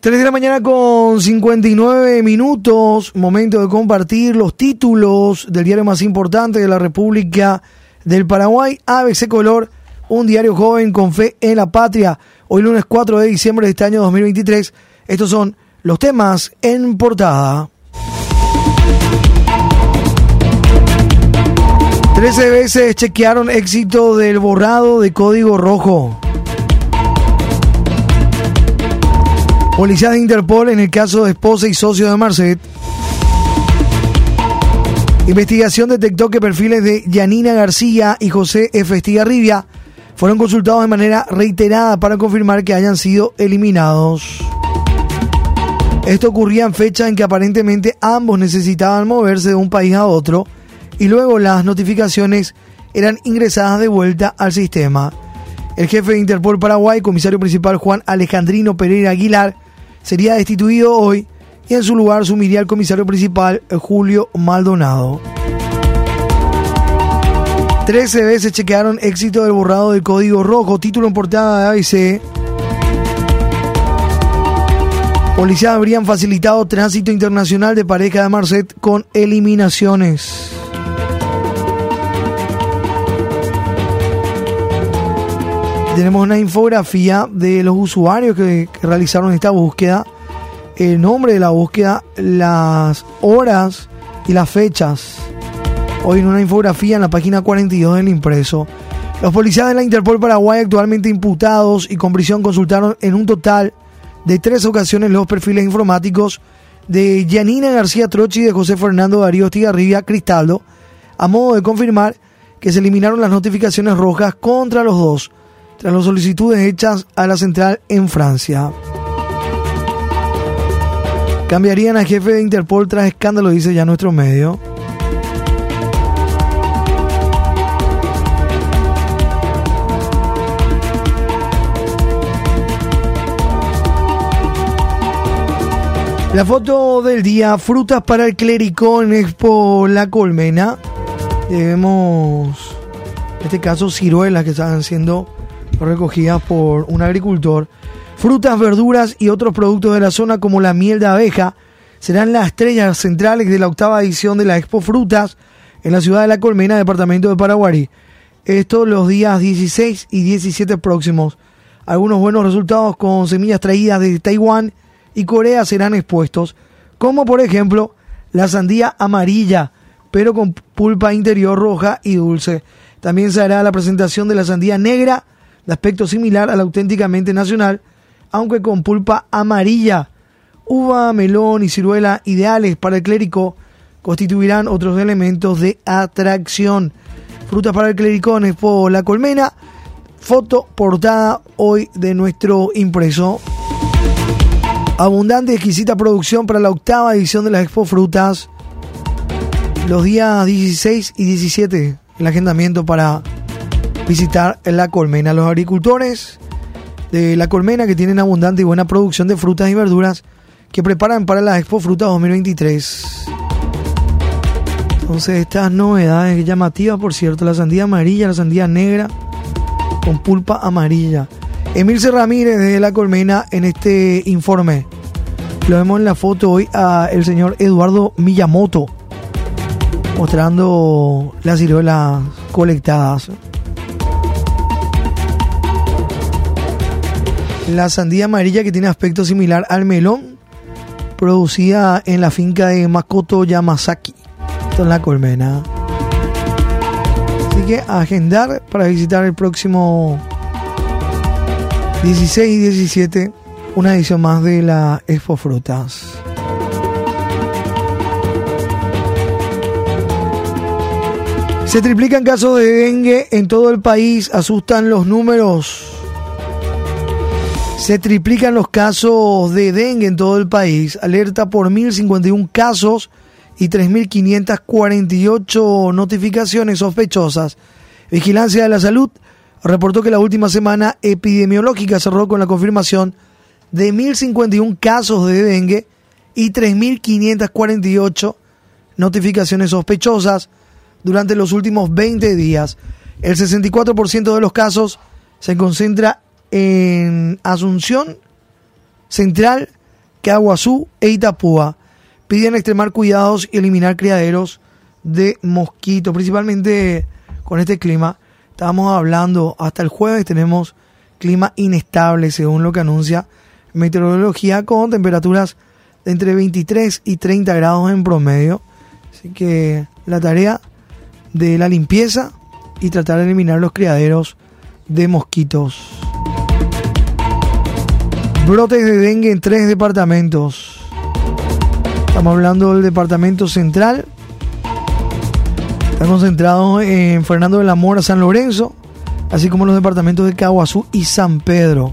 3 de la mañana con 59 minutos, momento de compartir los títulos del diario más importante de la República del Paraguay, ABC Color, un diario joven con fe en la patria. Hoy lunes 4 de diciembre de este año 2023, estos son los temas en portada. 13 veces chequearon éxito del borrado de código rojo. Policía de Interpol en el caso de esposa y socio de Marcet. Investigación detectó que perfiles de Yanina García y José F. Estigarribia fueron consultados de manera reiterada para confirmar que hayan sido eliminados. Esto ocurría en fecha en que aparentemente ambos necesitaban moverse de un país a otro y luego las notificaciones eran ingresadas de vuelta al sistema. El jefe de Interpol Paraguay, comisario principal Juan Alejandrino Pereira Aguilar, sería destituido hoy y en su lugar sumiría al comisario principal Julio Maldonado. Trece veces chequearon éxito del borrado del código rojo, título en portada de ABC. Policías habrían facilitado tránsito internacional de pareja de Marcet con eliminaciones. Tenemos una infografía de los usuarios que, realizaron esta búsqueda, el nombre de la búsqueda, las horas y las fechas. Hoy en una infografía en la página 42 del impreso. Los policías de la Interpol Paraguay actualmente imputados y con prisión consultaron en un total de tres ocasiones los perfiles informáticos de Yanina García Trochi y de José Fernando Darío Estigarribia Cristaldo, a modo de confirmar que se eliminaron las notificaciones rojas contra los dos tras las solicitudes hechas a la central en Francia. Cambiarían a jefe de Interpol tras escándalo, dice ya nuestro medio. La foto del día, frutas para el clericó en Expo La Colmena. Vemos, en este caso, ciruelas que están siendo recogidas por un agricultor. Frutas, verduras y otros productos de la zona como la miel de abeja serán las estrellas centrales de la octava edición de la Expo Frutas en la ciudad de La Colmena, departamento de Paraguay. Esto los días 16 y 17 próximos. Algunos buenos resultados con semillas traídas de Taiwán y Corea serán expuestos, como por ejemplo la sandía amarilla, pero con pulpa interior roja y dulce. También se hará la presentación de la sandía negra, de aspecto similar a la auténticamente nacional, aunque con pulpa amarilla. Uva, melón y ciruela ideales para el clérico constituirán otros elementos de atracción. Frutas para el clericón Expo La Colmena. Foto portada hoy de nuestro impreso. Abundante y exquisita producción para la octava edición de la Expo Frutas. Los días 16 y 17. El agendamiento para visitar la colmena. Los agricultores de la colmena que tienen abundante y buena producción de frutas y verduras que preparan para la Expo Frutas 2023. Entonces estas novedades llamativas, por cierto, la sandía amarilla, la sandía negra con pulpa amarilla. Emilce Ramírez de La Colmena en este informe. Lo vemos en la foto hoy a el señor Eduardo Miyamoto mostrando las ciruelas colectadas. La sandía amarilla que tiene aspecto similar al melón, producida en la finca de Makoto Yamazaki. Esto es La Colmena. Así que agendar para visitar el próximo 16 y 17, una edición más de la Expo Frutas. Se triplican casos de dengue en todo el país, asustan los números. Se triplican los casos de dengue en todo el país, alerta por 1.051 casos y 3.548 notificaciones sospechosas. Vigilancia de la Salud reportó que la última semana epidemiológica cerró con la confirmación de 1.051 casos de dengue y 3.548 notificaciones sospechosas durante los últimos 20 días. El 64% de los casos se concentra en Asunción Central Caguazú e Itapúa. Piden extremar cuidados y eliminar criaderos de mosquitos, principalmente con este clima. Estábamos hablando, hasta el jueves tenemos clima inestable, según lo que anuncia meteorología, con temperaturas de entre 23 y 30 grados en promedio. Así que la tarea de la limpieza y tratar de eliminar los criaderos de mosquitos. Brotes de dengue en tres departamentos. Estamos hablando del departamento central. Está concentrado en Fernando de la Mora, San Lorenzo, así como los departamentos de Caguazú y San Pedro.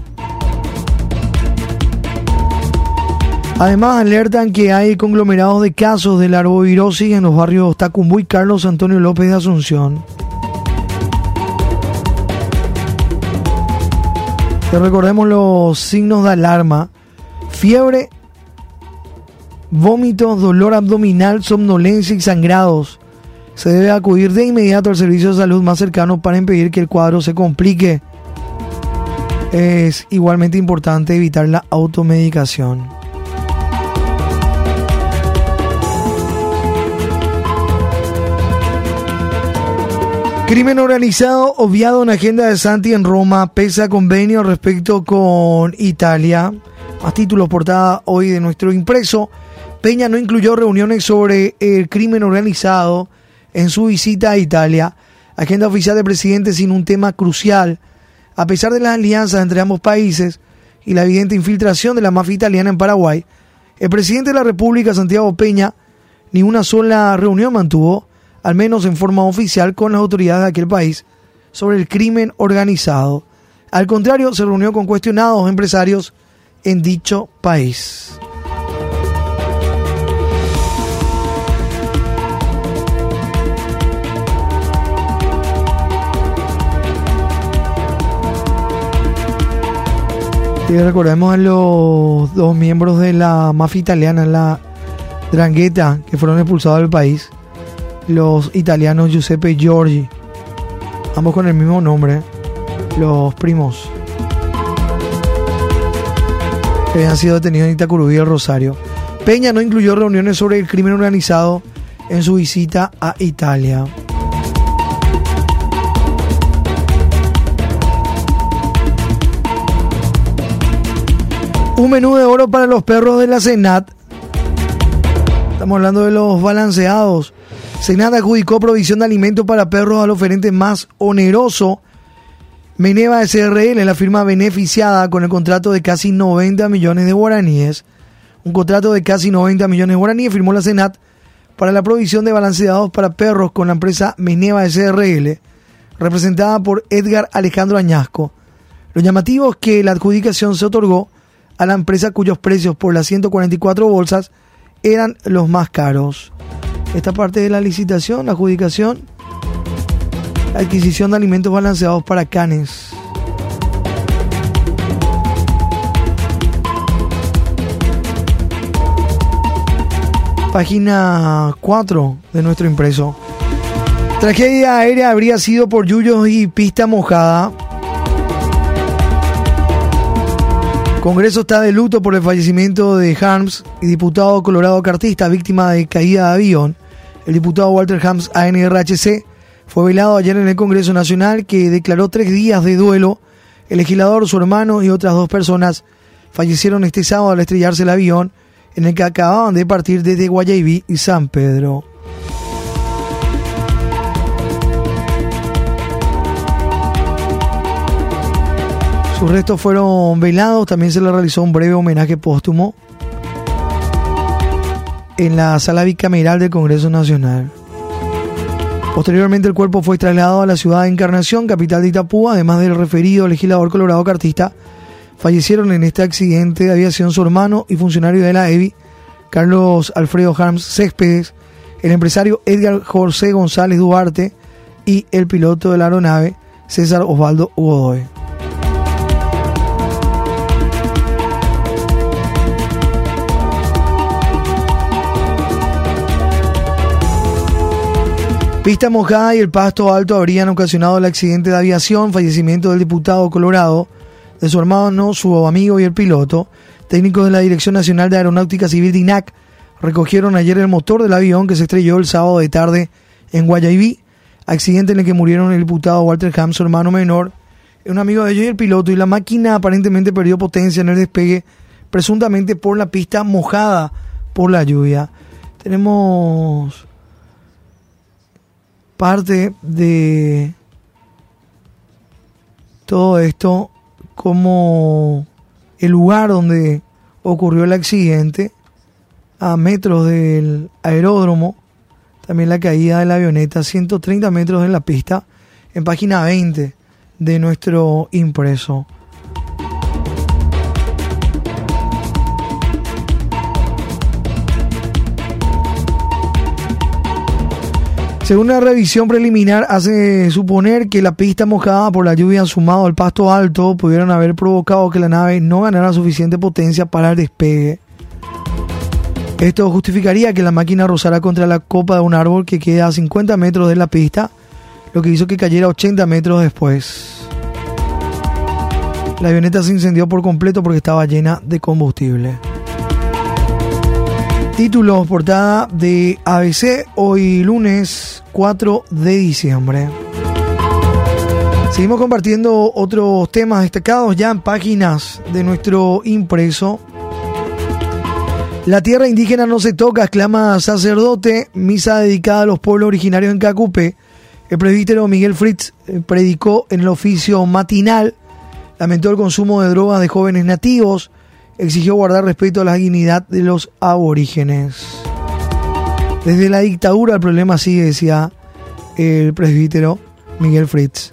Además, alertan que hay conglomerados de casos de larvovirosis en los barrios Tacumbú y Carlos Antonio López de Asunción. Te recordemos los signos de alarma. Fiebre, vómitos, dolor abdominal, somnolencia y sangrados. Se debe acudir de inmediato al servicio de salud más cercano para impedir que el cuadro se complique. Es igualmente importante evitar la automedicación. Crimen organizado obviado en agenda de Santi en Roma, pesa convenio respecto con Italia. Más títulos portada hoy de nuestro impreso. Peña no incluyó reuniones sobre el crimen organizado en su visita a Italia. Agenda oficial del presidente sin un tema crucial. A pesar de las alianzas entre ambos países y la evidente infiltración de la mafia italiana en Paraguay, el presidente de la República, Santiago Peña, ni una sola reunión mantuvo al menos en forma oficial, con las autoridades de aquel país sobre el crimen organizado. Al contrario, se reunió con cuestionados empresarios en dicho país. Y recordemos a los dos miembros de la mafia italiana, la Drangheta, que fueron expulsados del país los italianos Giuseppe Giorgi, ambos con el mismo nombre, los primos, que habían sido detenidos en Itacurubí el Rosario. Peña no incluyó reuniones sobre el crimen organizado en su visita a Italia. Un menú de oro para los perros de la Senat. Estamos hablando de los balanceados Senat adjudicó provisión de alimentos para perros al oferente más oneroso. Meneva SRL, la firma beneficiada con el contrato de casi 90 millones de guaraníes. Un contrato de casi 90 millones de guaraníes firmó la Senat para la provisión de balanceados para perros con la empresa Meneva SRL, representada por Edgar Alejandro Añasco. Lo llamativo es que la adjudicación se otorgó a la empresa cuyos precios por las 144 bolsas eran los más caros esta parte de la licitación, la adjudicación, adquisición de alimentos balanceados para canes. Página 4 de nuestro impreso. Tragedia aérea habría sido por yuyos y pista mojada. Congreso está de luto por el fallecimiento de Harms y diputado colorado cartista víctima de caída de avión. El diputado Walter Hams, ANRHC, fue velado ayer en el Congreso Nacional que declaró tres días de duelo. El legislador, su hermano y otras dos personas fallecieron este sábado al estrellarse el avión en el que acababan de partir desde Guayaibí y San Pedro. Sus restos fueron velados, también se le realizó un breve homenaje póstumo en la sala bicameral del Congreso Nacional. Posteriormente el cuerpo fue trasladado a la ciudad de Encarnación, capital de Itapúa, además del referido legislador colorado cartista. Fallecieron en este accidente de aviación su hermano y funcionario de la EBI, Carlos Alfredo Harms Céspedes, el empresario Edgar José González Duarte y el piloto de la aeronave César Osvaldo Godoy. Pista mojada y el pasto alto habrían ocasionado el accidente de aviación, fallecimiento del diputado Colorado, de su hermano, su amigo y el piloto. Técnicos de la Dirección Nacional de Aeronáutica Civil DINAC recogieron ayer el motor del avión que se estrelló el sábado de tarde en Guayaibí, accidente en el que murieron el diputado Walter Ham, su hermano menor, un amigo de ellos y el piloto, y la máquina aparentemente perdió potencia en el despegue, presuntamente por la pista mojada por la lluvia. Tenemos parte de todo esto como el lugar donde ocurrió el accidente, a metros del aeródromo, también la caída de la avioneta, 130 metros en la pista, en página 20 de nuestro impreso. Según una revisión preliminar, hace suponer que la pista mojada por la lluvia sumado al pasto alto pudieron haber provocado que la nave no ganara suficiente potencia para el despegue. Esto justificaría que la máquina rozara contra la copa de un árbol que queda a 50 metros de la pista, lo que hizo que cayera 80 metros después. La avioneta se incendió por completo porque estaba llena de combustible. Títulos, portada de ABC, hoy lunes 4 de diciembre. Seguimos compartiendo otros temas destacados ya en páginas de nuestro impreso. La tierra indígena no se toca, exclama sacerdote, misa dedicada a los pueblos originarios en Cacupe. El presbítero Miguel Fritz eh, predicó en el oficio matinal, lamentó el consumo de drogas de jóvenes nativos, exigió guardar respeto a la dignidad de los aborígenes. Desde la dictadura el problema sigue, decía el presbítero Miguel Fritz.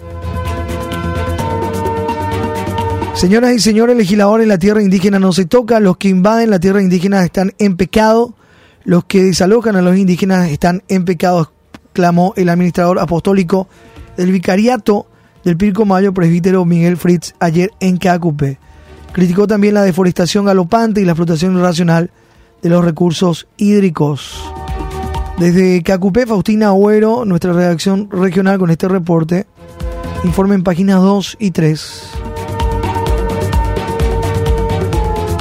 Señoras y señores legisladores, la tierra indígena no se toca, los que invaden la tierra indígena están en pecado, los que desalojan a los indígenas están en pecado, clamó el administrador apostólico del vicariato del Pirco Mayo, presbítero Miguel Fritz, ayer en Cacupe. Criticó también la deforestación galopante y la explotación irracional de los recursos hídricos. Desde Cacupé, Faustina Agüero, nuestra redacción regional con este reporte, informe en páginas 2 y 3.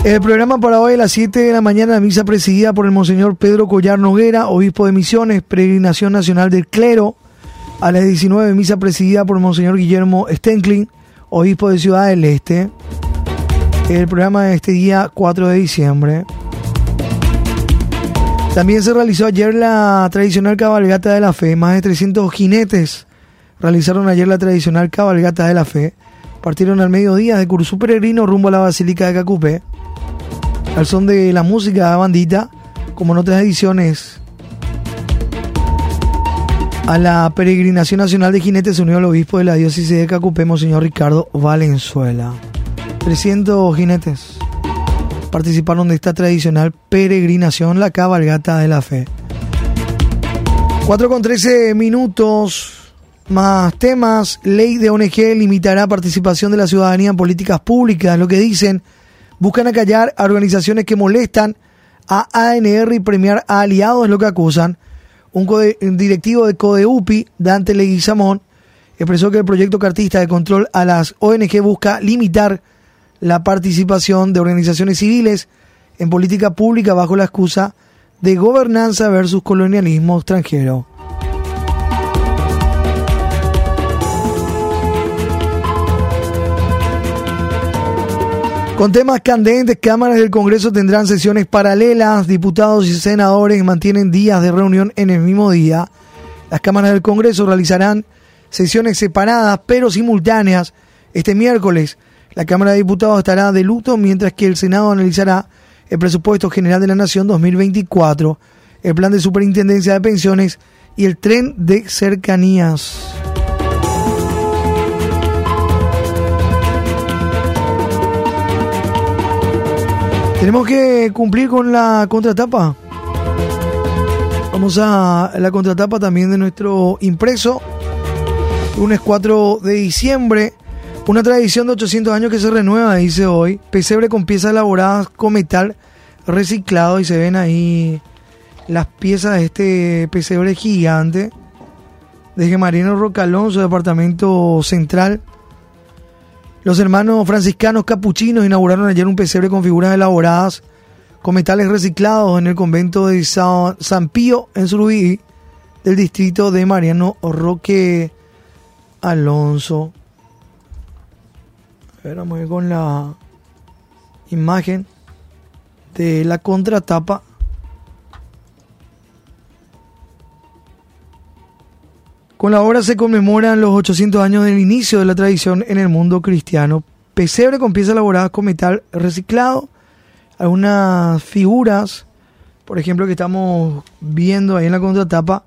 El programa para hoy a las 7 de la mañana, la misa presidida por el Monseñor Pedro Collar Noguera, obispo de Misiones, peregrinación nacional del clero. A las 19, misa presidida por Monseñor Guillermo Stenklin, obispo de Ciudad del Este el programa de este día 4 de diciembre. También se realizó ayer la tradicional cabalgata de la fe. Más de 300 jinetes realizaron ayer la tradicional cabalgata de la fe. Partieron al mediodía de Cursú Peregrino rumbo a la Basílica de Cacupé. Al son de la música de bandita, como en otras ediciones, a la peregrinación nacional de jinetes se unió el obispo de la diócesis de Cacupé, Monseñor Ricardo Valenzuela. 300 jinetes participaron de esta tradicional peregrinación, la cabalgata de la fe. 4 con 13 minutos más temas. Ley de ONG limitará participación de la ciudadanía en políticas públicas. Lo que dicen, buscan acallar a organizaciones que molestan a ANR y premiar a aliados, es lo que acusan. Un, directivo de CODEUPI, Dante Leguizamón, expresó que el proyecto cartista de control a las ONG busca limitar la participación de organizaciones civiles en política pública bajo la excusa de gobernanza versus colonialismo extranjero. Con temas candentes, cámaras del Congreso tendrán sesiones paralelas, diputados y senadores mantienen días de reunión en el mismo día. Las cámaras del Congreso realizarán sesiones separadas pero simultáneas este miércoles la Cámara de Diputados estará de luto mientras que el Senado analizará el presupuesto general de la Nación 2024, el plan de superintendencia de pensiones y el tren de cercanías. Tenemos que cumplir con la contratapa. Vamos a la contratapa también de nuestro impreso. Lunes 4 de diciembre. Una tradición de 800 años que se renueva, dice hoy. Pesebre con piezas elaboradas con metal reciclado y se ven ahí las piezas de este pesebre gigante. Desde Marino Rocalón, su departamento central. Los hermanos franciscanos capuchinos inauguraron ayer un pesebre con figuras elaboradas con metales reciclados en el convento de San Pío en Surubí del distrito de Mariano Roque Alonso. Ver, vamos con la imagen de la contratapa. Con la obra se conmemoran los 800 años del inicio de la tradición en el mundo cristiano. Pesebre con piezas elaboradas con metal reciclado, algunas figuras, por ejemplo, que estamos viendo ahí en la contratapa,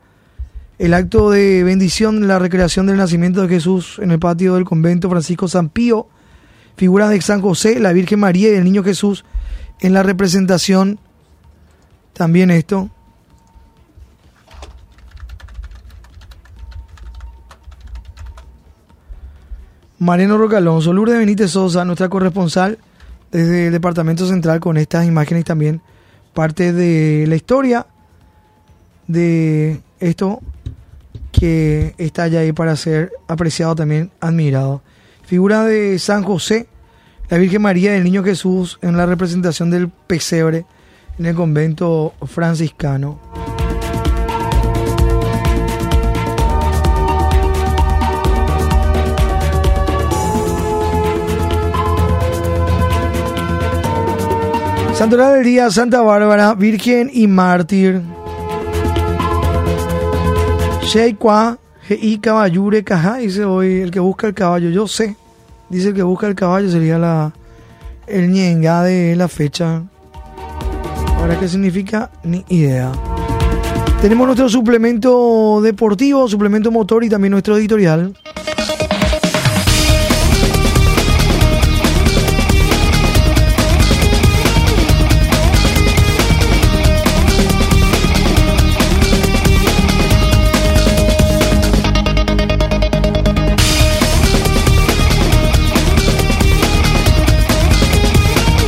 el acto de bendición, la recreación del nacimiento de Jesús en el patio del convento Francisco San Pío, figuras de San José, la Virgen María y el Niño Jesús en la representación. También esto. Mariano Rocalonso, Lourdes Benítez Sosa, nuestra corresponsal desde el Departamento Central con estas imágenes también parte de la historia de esto que está allá ahí para ser apreciado también, admirado. Figura de San José, la Virgen María y el Niño Jesús en la representación del pesebre en el convento franciscano. Santoral del Día, Santa Bárbara, Virgen y Mártir. Sheikwa, G.I. Caballure, Caja, dice hoy el que busca el caballo. Yo sé, dice el que busca el caballo sería la el ñenga de la fecha. Ahora, ¿qué significa? Ni idea. Tenemos nuestro suplemento deportivo, suplemento motor y también nuestro editorial.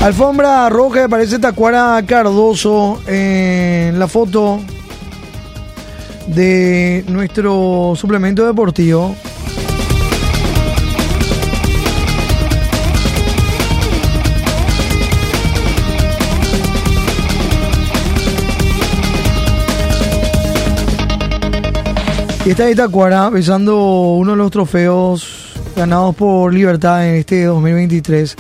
Alfombra roja, parece Tacuara Cardoso en la foto de nuestro suplemento deportivo. Y está Tacuara besando uno de los trofeos ganados por Libertad en este 2023.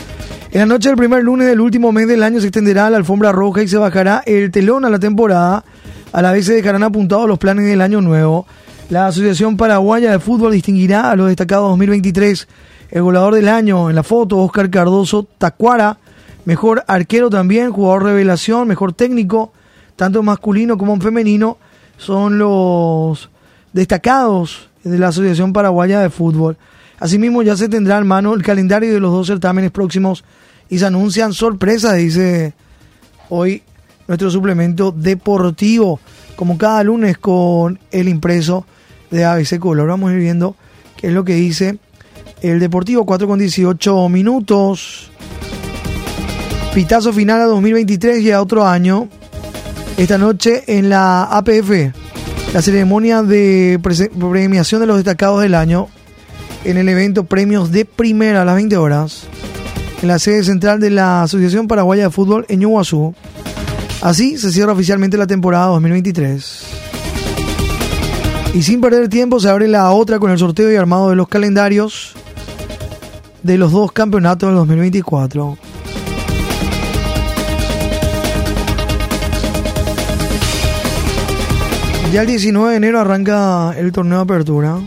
En la noche del primer lunes del último mes del año se extenderá la alfombra roja y se bajará el telón a la temporada. A la vez se dejarán apuntados los planes del año nuevo. La Asociación Paraguaya de Fútbol distinguirá a los destacados 2023. El goleador del año en la foto, Oscar Cardoso Tacuara. Mejor arquero también, jugador revelación, mejor técnico, tanto masculino como femenino, son los destacados de la Asociación Paraguaya de Fútbol. Asimismo, ya se tendrá en mano el calendario de los dos certámenes próximos y se anuncian sorpresas, dice hoy nuestro suplemento deportivo, como cada lunes con el impreso de ABC Color. Vamos a ir viendo qué es lo que dice el Deportivo, 4 con 18 minutos. Pitazo final a 2023 y a otro año. Esta noche en la APF, la ceremonia de premiación de los destacados del año en el evento Premios de Primera a las 20 horas en la sede central de la Asociación Paraguaya de Fútbol en Ñuguazú. Así se cierra oficialmente la temporada 2023. Y sin perder tiempo se abre la otra con el sorteo y armado de los calendarios de los dos campeonatos del 2024. Ya el 19 de enero arranca el torneo de apertura.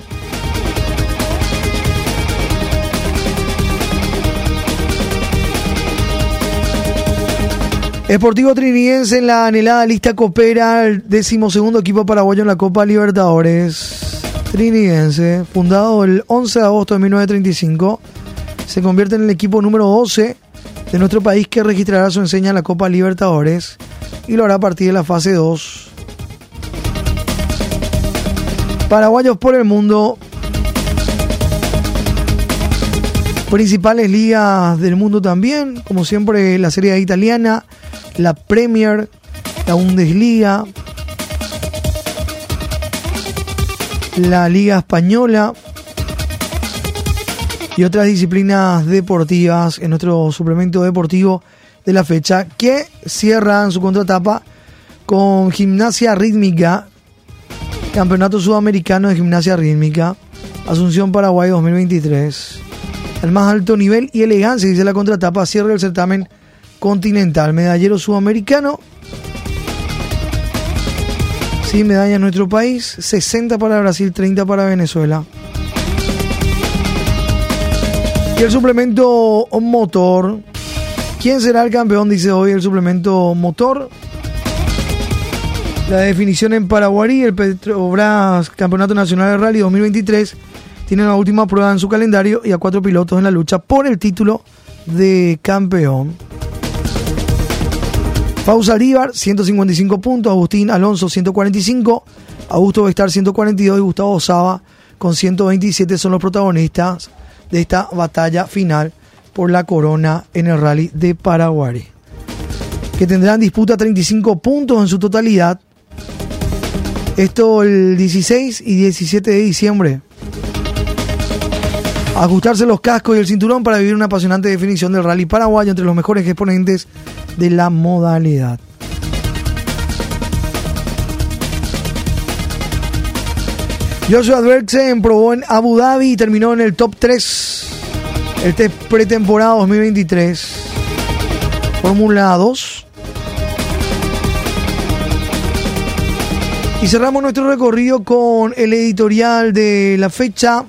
Esportivo Trinidense en la anhelada lista coopera el decimosegundo equipo paraguayo en la Copa Libertadores. Trinidense, fundado el 11 de agosto de 1935, se convierte en el equipo número 12 de nuestro país que registrará su enseña en la Copa Libertadores y lo hará a partir de la fase 2. Paraguayos por el mundo. Principales ligas del mundo también, como siempre la Serie Italiana, la Premier, la Bundesliga, la Liga Española, y otras disciplinas deportivas en nuestro suplemento deportivo de la fecha que cierran su contratapa con gimnasia rítmica, Campeonato Sudamericano de Gimnasia Rítmica, Asunción Paraguay 2023. Al más alto nivel y elegancia, dice la contratapa, cierra el certamen continental. Medallero sudamericano. Sí, medalla en nuestro país. 60 para Brasil, 30 para Venezuela. Y el suplemento motor. ¿Quién será el campeón? Dice hoy el suplemento motor. La definición en Paraguay, el Petrobras Campeonato Nacional de Rally 2023 tiene la última prueba en su calendario y a cuatro pilotos en la lucha por el título de campeón. Fausa Alíbar, 155 puntos. Agustín Alonso, 145. Augusto Vestar, 142. Y Gustavo Saba, con 127, son los protagonistas de esta batalla final por la corona en el rally de Paraguay. Que tendrán disputa 35 puntos en su totalidad. Esto el 16 y 17 de diciembre. Ajustarse los cascos y el cinturón para vivir una apasionante definición del rally paraguayo entre los mejores exponentes de la modalidad. Joshua Advertsen probó en Abu Dhabi y terminó en el top 3. El test pretemporada 2023. Fórmula 2. Y cerramos nuestro recorrido con el editorial de la fecha.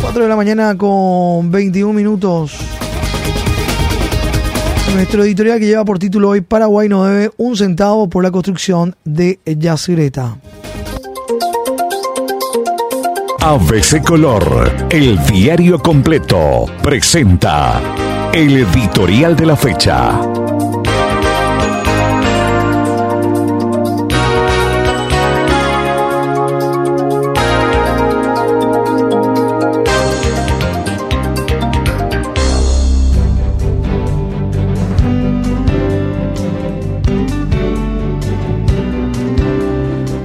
4 de la mañana con 21 minutos. Nuestro editorial que lleva por título hoy Paraguay no debe un centavo por la construcción de Yacireta. ABC Color, el diario completo, presenta el editorial de la fecha.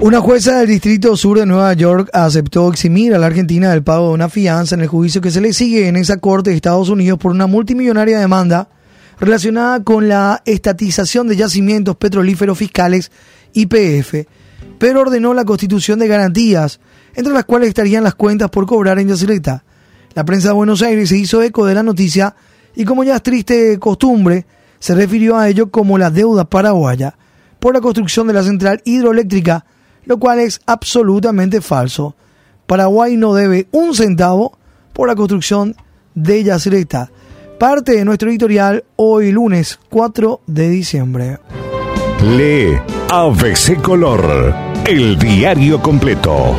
Una jueza del Distrito Sur de Nueva York aceptó eximir a la Argentina del pago de una fianza en el juicio que se le sigue en esa corte de Estados Unidos por una multimillonaria demanda relacionada con la estatización de yacimientos petrolíferos fiscales YPF, pero ordenó la constitución de garantías, entre las cuales estarían las cuentas por cobrar en Yacireta. La prensa de Buenos Aires se hizo eco de la noticia y como ya es triste costumbre, se refirió a ello como la deuda paraguaya por la construcción de la central hidroeléctrica lo cual es absolutamente falso. Paraguay no debe un centavo por la construcción de Yacyretá. Parte de nuestro editorial hoy lunes 4 de diciembre. Lee ABC Color, el diario completo.